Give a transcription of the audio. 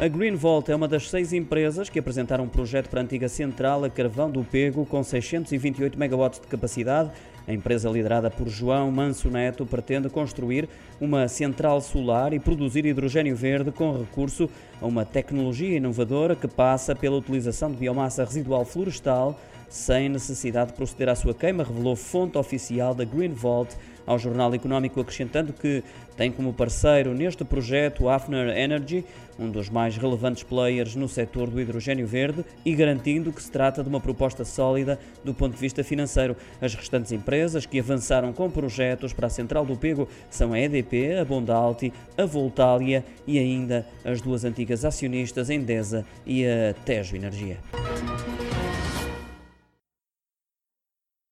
A Greenvolt é uma das seis empresas que apresentaram um projeto para a antiga central a carvão do Pego com 628 megawatts de capacidade. A empresa liderada por João Manso Neto pretende construir uma central solar e produzir hidrogênio verde com recurso a uma tecnologia inovadora que passa pela utilização de biomassa residual florestal sem necessidade de proceder à sua queima, revelou fonte oficial da Green Vault ao Jornal Económico, acrescentando que tem como parceiro neste projeto Hafner Energy, um dos mais relevantes players no setor do hidrogênio verde, e garantindo que se trata de uma proposta sólida do ponto de vista financeiro. As restantes empresas que avançaram com projetos para a Central do Pego são a EDP, a Bondalti, a Voltalia e ainda as duas antigas acionistas Endesa e a Tejo Energia.